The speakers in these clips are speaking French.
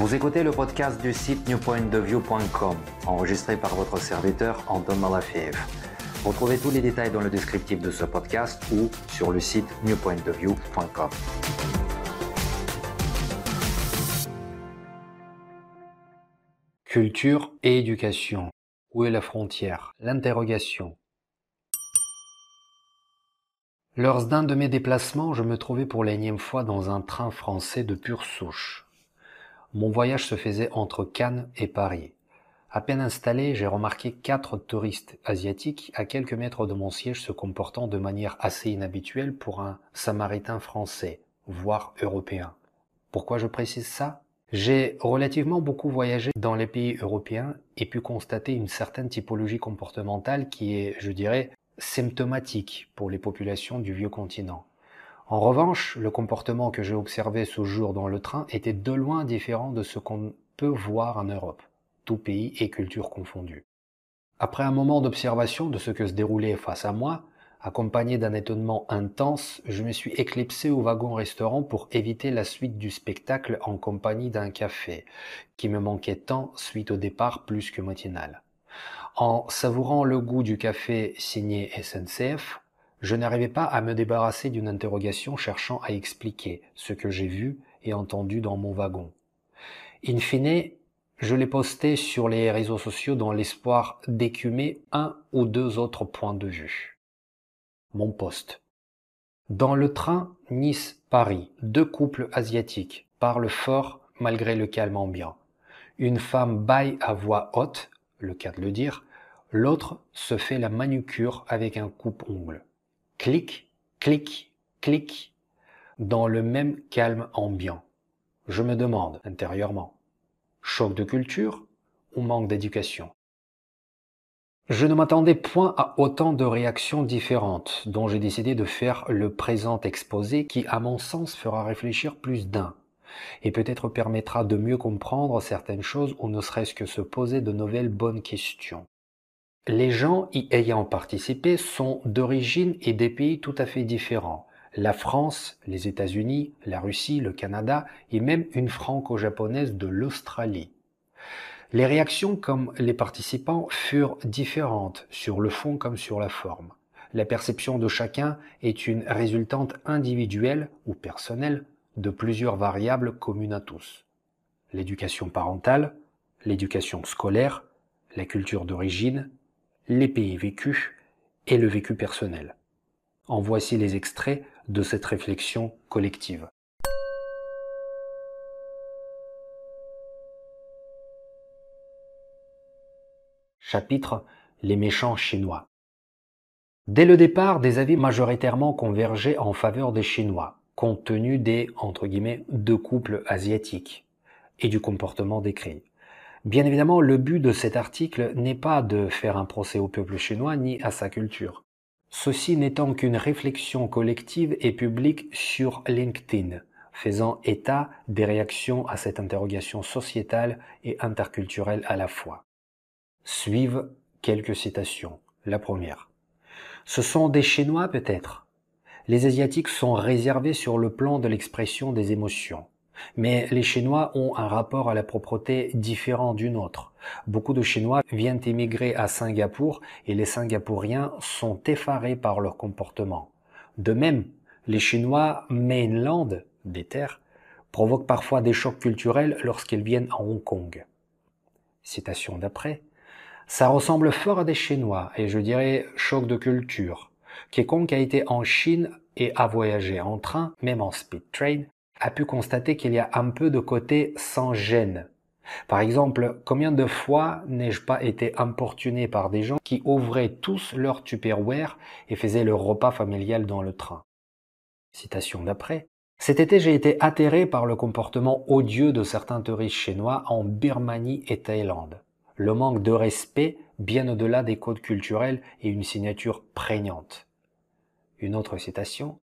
Vous écoutez le podcast du site newpointdeview.com, enregistré par votre serviteur Anton Malafiev. Retrouvez tous les détails dans le descriptif de ce podcast ou sur le site newpointdeview.com. Culture et éducation. Où est la frontière? L'interrogation. Lors d'un de mes déplacements, je me trouvais pour l'énième fois dans un train français de pure souche. Mon voyage se faisait entre Cannes et Paris. À peine installé, j'ai remarqué quatre touristes asiatiques à quelques mètres de mon siège se comportant de manière assez inhabituelle pour un samaritain français, voire européen. Pourquoi je précise ça? J'ai relativement beaucoup voyagé dans les pays européens et pu constater une certaine typologie comportementale qui est, je dirais, symptomatique pour les populations du vieux continent. En revanche, le comportement que j'ai observé ce jour dans le train était de loin différent de ce qu'on peut voir en Europe, tout pays et culture confondus. Après un moment d'observation de ce que se déroulait face à moi, accompagné d'un étonnement intense, je me suis éclipsé au wagon-restaurant pour éviter la suite du spectacle en compagnie d'un café, qui me manquait tant suite au départ plus que matinal. En savourant le goût du café signé SNCF, je n'arrivais pas à me débarrasser d'une interrogation cherchant à expliquer ce que j'ai vu et entendu dans mon wagon. In fine, je l'ai posté sur les réseaux sociaux dans l'espoir d'écumer un ou deux autres points de vue. Mon poste. Dans le train Nice-Paris, deux couples asiatiques parlent fort malgré le calme ambiant. Une femme baille à voix haute, le cas de le dire, l'autre se fait la manucure avec un coupe-ongle clic, clic, clic, dans le même calme ambiant. Je me demande intérieurement, choc de culture ou manque d'éducation? Je ne m'attendais point à autant de réactions différentes, dont j'ai décidé de faire le présent exposé qui, à mon sens, fera réfléchir plus d'un, et peut-être permettra de mieux comprendre certaines choses ou ne serait-ce que se poser de nouvelles bonnes questions. Les gens y ayant participé sont d'origine et des pays tout à fait différents. La France, les États-Unis, la Russie, le Canada et même une franco-japonaise de l'Australie. Les réactions comme les participants furent différentes sur le fond comme sur la forme. La perception de chacun est une résultante individuelle ou personnelle de plusieurs variables communes à tous. L'éducation parentale, l'éducation scolaire, la culture d'origine, les pays vécus et le vécu personnel. En voici les extraits de cette réflexion collective. Chapitre Les méchants chinois. Dès le départ, des avis majoritairement convergeaient en faveur des Chinois, compte tenu des entre guillemets deux couples asiatiques et du comportement décrit. Bien évidemment, le but de cet article n'est pas de faire un procès au peuple chinois ni à sa culture. Ceci n'étant qu'une réflexion collective et publique sur LinkedIn, faisant état des réactions à cette interrogation sociétale et interculturelle à la fois. Suivent quelques citations. La première. Ce sont des Chinois peut-être? Les Asiatiques sont réservés sur le plan de l'expression des émotions. Mais les Chinois ont un rapport à la propreté différent du nôtre. Beaucoup de Chinois viennent émigrer à Singapour et les Singapouriens sont effarés par leur comportement. De même, les Chinois mainland, des terres, provoquent parfois des chocs culturels lorsqu'ils viennent à Hong Kong. Citation d'après. Ça ressemble fort à des Chinois et je dirais choc de culture. Quiconque a été en Chine et a voyagé en train, même en speed train, a pu constater qu'il y a un peu de côté sans gêne. Par exemple, combien de fois n'ai-je pas été importuné par des gens qui ouvraient tous leur Tupperware et faisaient leur repas familial dans le train? Citation d'après. Cet été, j'ai été atterré par le comportement odieux de certains touristes chinois en Birmanie et Thaïlande. Le manque de respect bien au-delà des codes culturels et une signature prégnante. Une autre citation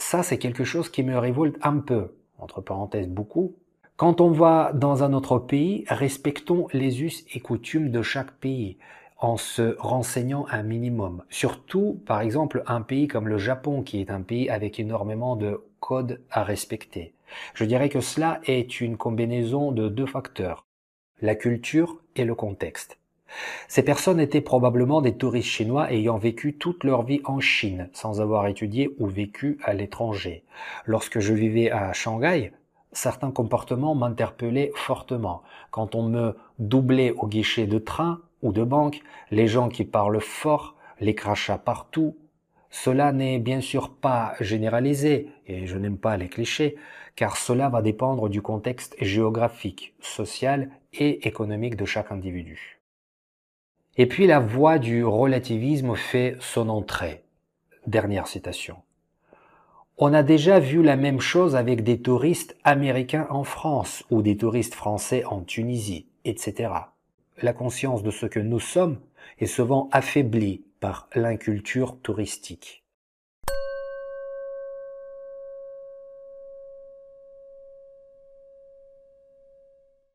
ça, c'est quelque chose qui me révolte un peu, entre parenthèses beaucoup. Quand on va dans un autre pays, respectons les us et coutumes de chaque pays en se renseignant un minimum. Surtout, par exemple, un pays comme le Japon, qui est un pays avec énormément de codes à respecter. Je dirais que cela est une combinaison de deux facteurs, la culture et le contexte. Ces personnes étaient probablement des touristes chinois ayant vécu toute leur vie en Chine sans avoir étudié ou vécu à l'étranger. Lorsque je vivais à Shanghai, certains comportements m'interpellaient fortement. Quand on me doublait au guichet de train ou de banque, les gens qui parlent fort, les crachats partout, cela n'est bien sûr pas généralisé, et je n'aime pas les clichés, car cela va dépendre du contexte géographique, social et économique de chaque individu. Et puis la voie du relativisme fait son entrée. Dernière citation. On a déjà vu la même chose avec des touristes américains en France ou des touristes français en Tunisie, etc. La conscience de ce que nous sommes est souvent affaiblie par l'inculture touristique.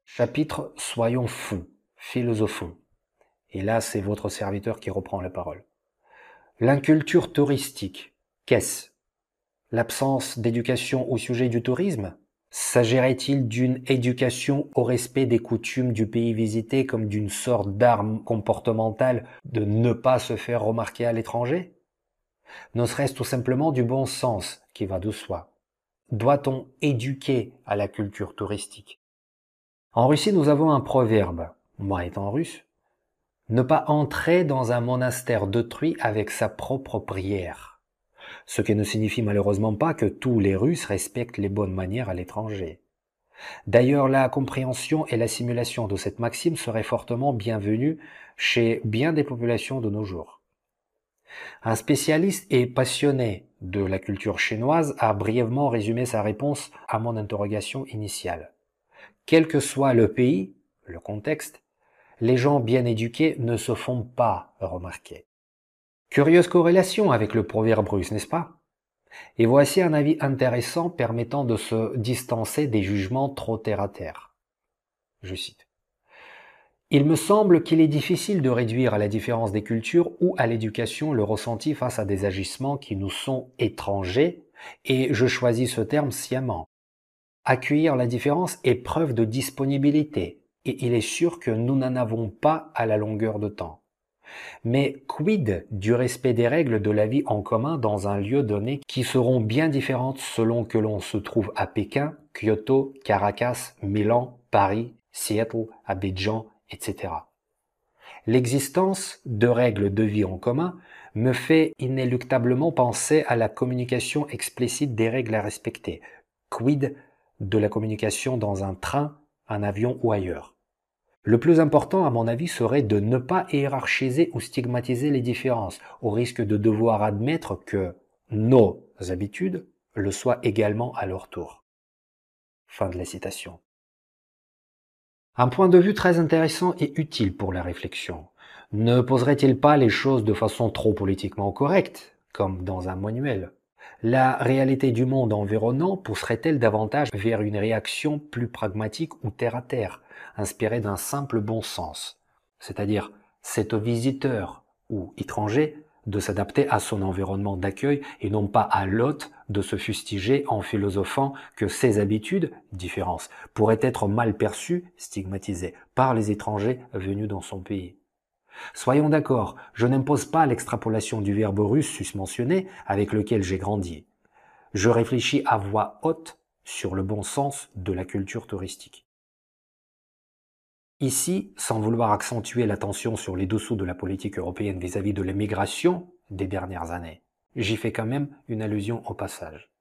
Chapitre Soyons fous, philosophons. Et là, c'est votre serviteur qui reprend la parole. L'inculture touristique, qu'est-ce? L'absence d'éducation au sujet du tourisme? S'agirait-il d'une éducation au respect des coutumes du pays visité comme d'une sorte d'arme comportementale de ne pas se faire remarquer à l'étranger? Ne serait-ce tout simplement du bon sens qui va de soi? Doit-on éduquer à la culture touristique? En Russie, nous avons un proverbe, moi étant russe, ne pas entrer dans un monastère d'autrui avec sa propre prière. Ce qui ne signifie malheureusement pas que tous les Russes respectent les bonnes manières à l'étranger. D'ailleurs, la compréhension et l'assimilation de cette maxime seraient fortement bienvenues chez bien des populations de nos jours. Un spécialiste et passionné de la culture chinoise a brièvement résumé sa réponse à mon interrogation initiale. Quel que soit le pays, le contexte, les gens bien éduqués ne se font pas remarquer. Curieuse corrélation avec le proverbe russe, n'est-ce pas? Et voici un avis intéressant permettant de se distancer des jugements trop terre à terre. Je cite. Il me semble qu'il est difficile de réduire à la différence des cultures ou à l'éducation le ressenti face à des agissements qui nous sont étrangers, et je choisis ce terme sciemment. Accueillir la différence est preuve de disponibilité, et il est sûr que nous n'en avons pas à la longueur de temps. Mais quid du respect des règles de la vie en commun dans un lieu donné qui seront bien différentes selon que l'on se trouve à Pékin, Kyoto, Caracas, Milan, Paris, Seattle, Abidjan, etc. L'existence de règles de vie en commun me fait inéluctablement penser à la communication explicite des règles à respecter. Quid de la communication dans un train, un avion ou ailleurs? Le plus important, à mon avis, serait de ne pas hiérarchiser ou stigmatiser les différences, au risque de devoir admettre que nos habitudes le soient également à leur tour. Fin de la citation. Un point de vue très intéressant et utile pour la réflexion. Ne poserait-il pas les choses de façon trop politiquement correcte, comme dans un manuel? La réalité du monde environnant pousserait-elle davantage vers une réaction plus pragmatique ou terre à terre, inspiré d'un simple bon sens. C'est-à-dire, c'est au visiteur ou étranger de s'adapter à son environnement d'accueil et non pas à l'hôte de se fustiger en philosophant que ses habitudes, différences, pourraient être mal perçues, stigmatisées par les étrangers venus dans son pays. Soyons d'accord, je n'impose pas l'extrapolation du verbe russe susmentionné avec lequel j'ai grandi. Je réfléchis à voix haute sur le bon sens de la culture touristique. Ici, sans vouloir accentuer l'attention sur les dessous de la politique européenne vis-à-vis de l'immigration des dernières années, j'y fais quand même une allusion au passage.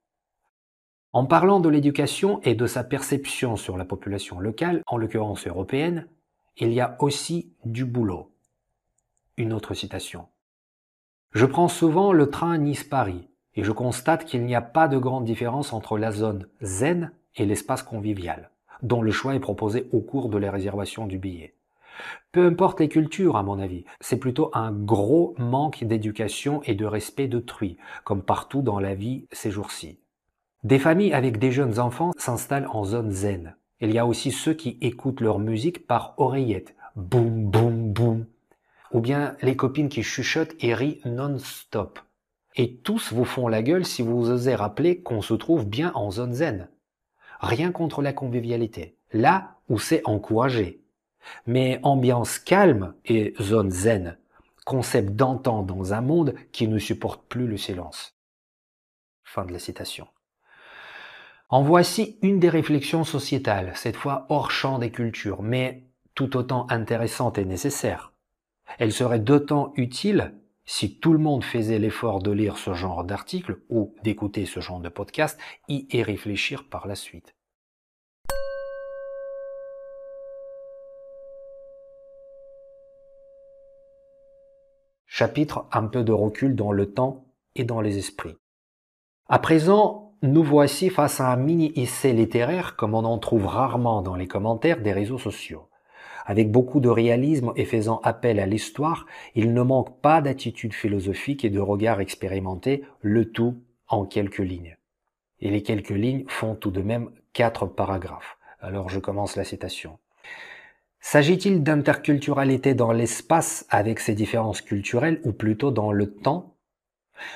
En parlant de l'éducation et de sa perception sur la population locale, en l'occurrence européenne, il y a aussi du boulot. Une autre citation. Je prends souvent le train Nice-Paris et je constate qu'il n'y a pas de grande différence entre la zone zen et l'espace convivial dont le choix est proposé au cours de la réservation du billet. Peu importe les cultures, à mon avis, c'est plutôt un gros manque d'éducation et de respect d'autrui, comme partout dans la vie ces jours-ci. Des familles avec des jeunes enfants s'installent en zone zen. Il y a aussi ceux qui écoutent leur musique par oreillette. Boum, boum, boum. Ou bien les copines qui chuchotent et rient non-stop. Et tous vous font la gueule si vous osez rappeler qu'on se trouve bien en zone zen. Rien contre la convivialité, là où c'est encouragé. Mais ambiance calme et zone zen, concept d'antan dans un monde qui ne supporte plus le silence. Fin de la citation. En voici une des réflexions sociétales, cette fois hors champ des cultures, mais tout autant intéressante et nécessaire. Elle serait d'autant utile si tout le monde faisait l'effort de lire ce genre d'article ou d'écouter ce genre de podcast, y et réfléchir par la suite. Chapitre un peu de recul dans le temps et dans les esprits. À présent, nous voici face à un mini-essai littéraire comme on en trouve rarement dans les commentaires des réseaux sociaux. Avec beaucoup de réalisme et faisant appel à l'histoire, il ne manque pas d'attitude philosophique et de regard expérimenté, le tout en quelques lignes. Et les quelques lignes font tout de même quatre paragraphes. Alors je commence la citation. S'agit-il d'interculturalité dans l'espace avec ses différences culturelles ou plutôt dans le temps?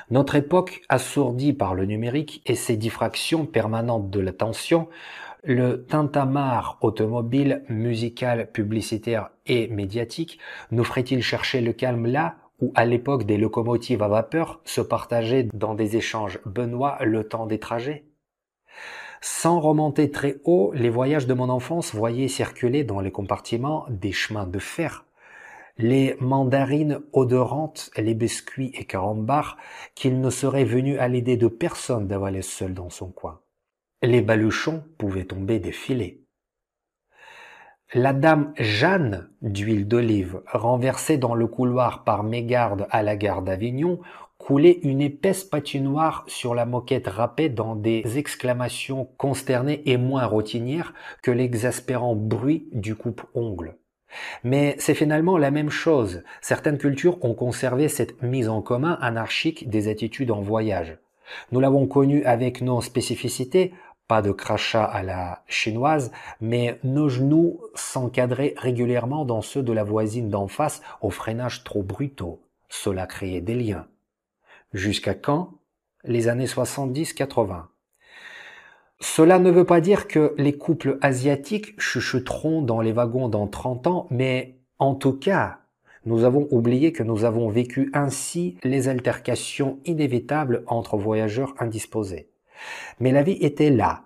Notre époque, assourdie par le numérique et ses diffractions permanentes de l'attention, le tintamarre automobile, musical, publicitaire et médiatique nous ferait-il chercher le calme là où à l'époque des locomotives à vapeur se partageaient dans des échanges benoît le temps des trajets? Sans remonter très haut, les voyages de mon enfance voyaient circuler dans les compartiments des chemins de fer, les mandarines odorantes, les biscuits et carambars qu'il ne serait venu à l'idée de personne d'avaler seul dans son coin. Les baluchons pouvaient tomber des filets. La dame Jeanne d'huile d'olive, renversée dans le couloir par mégarde à la gare d'Avignon, coulait une épaisse patinoire sur la moquette râpée dans des exclamations consternées et moins routinières que l'exaspérant bruit du coupe-ongle. Mais c'est finalement la même chose. Certaines cultures ont conservé cette mise en commun anarchique des attitudes en voyage. Nous l'avons connu avec nos spécificités, pas de crachat à la chinoise, mais nos genoux s'encadraient régulièrement dans ceux de la voisine d'en face au freinage trop brutaux. Cela créait des liens. Jusqu'à quand? Les années 70-80. Cela ne veut pas dire que les couples asiatiques chuchoteront dans les wagons dans 30 ans, mais en tout cas, nous avons oublié que nous avons vécu ainsi les altercations inévitables entre voyageurs indisposés. Mais la vie était là,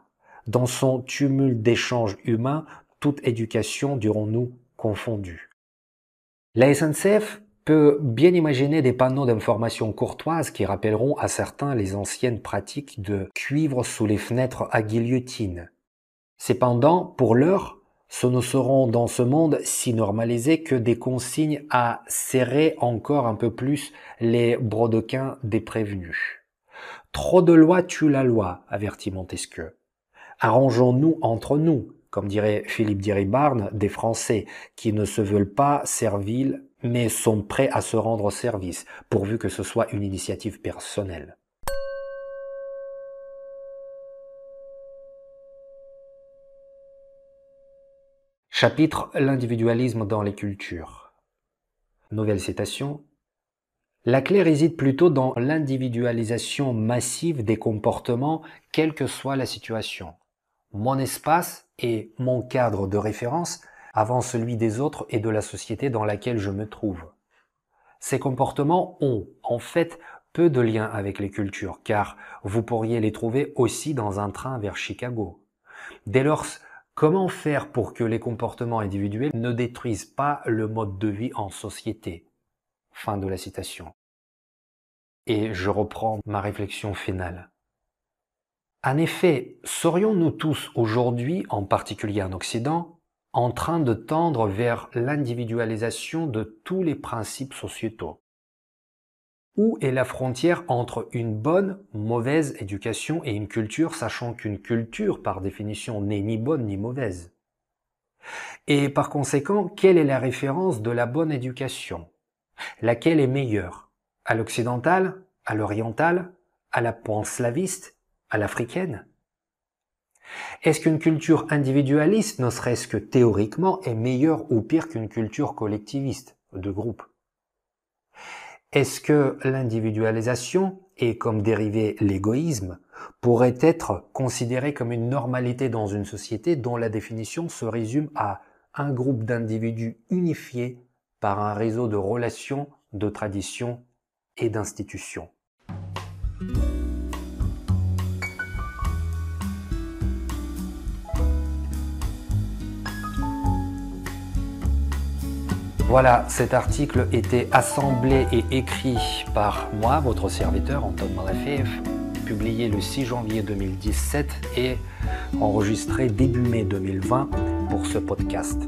dans son tumulte d'échanges humains, toute éducation dirons-nous confondue. La SNCF peut bien imaginer des panneaux d'information courtoises qui rappelleront à certains les anciennes pratiques de cuivre sous les fenêtres à guillotine. Cependant, pour l'heure, ce ne seront dans ce monde si normalisé que des consignes à serrer encore un peu plus les brodequins des prévenus. Trop de lois tue la loi, avertit Montesquieu. Arrangeons-nous entre nous, comme dirait Philippe Diribarne, des Français qui ne se veulent pas serviles mais sont prêts à se rendre service, pourvu que ce soit une initiative personnelle. Chapitre L'individualisme dans les cultures. Nouvelle citation. La clé réside plutôt dans l'individualisation massive des comportements, quelle que soit la situation. Mon espace et mon cadre de référence avant celui des autres et de la société dans laquelle je me trouve. Ces comportements ont, en fait, peu de lien avec les cultures, car vous pourriez les trouver aussi dans un train vers Chicago. Dès lors, comment faire pour que les comportements individuels ne détruisent pas le mode de vie en société? Fin de la citation. Et je reprends ma réflexion finale. En effet, serions-nous tous aujourd'hui, en particulier en Occident, en train de tendre vers l'individualisation de tous les principes sociétaux? Où est la frontière entre une bonne, mauvaise éducation et une culture, sachant qu'une culture, par définition, n'est ni bonne ni mauvaise? Et par conséquent, quelle est la référence de la bonne éducation? Laquelle est meilleure? À l'occidentale À l'orientale À la panslaviste À l'africaine? Est-ce qu'une culture individualiste, ne serait-ce que théoriquement, est meilleure ou pire qu'une culture collectiviste de groupe? Est-ce que l'individualisation et comme dérivé l'égoïsme pourrait être considéré comme une normalité dans une société dont la définition se résume à un groupe d'individus unifiés par un réseau de relations, de traditions et d'institutions. Voilà, cet article était assemblé et écrit par moi, votre serviteur Antoine Malafiev, publié le 6 janvier 2017 et enregistré début mai 2020 pour ce podcast.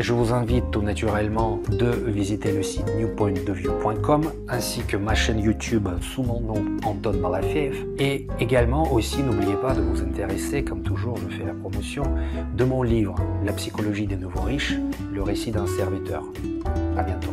Je vous invite tout naturellement de visiter le site newpointdeview.com ainsi que ma chaîne YouTube sous mon nom Anton Malafiev. Et également aussi n'oubliez pas de vous intéresser, comme toujours je fais la promotion, de mon livre La psychologie des nouveaux riches, le récit d'un serviteur. À bientôt.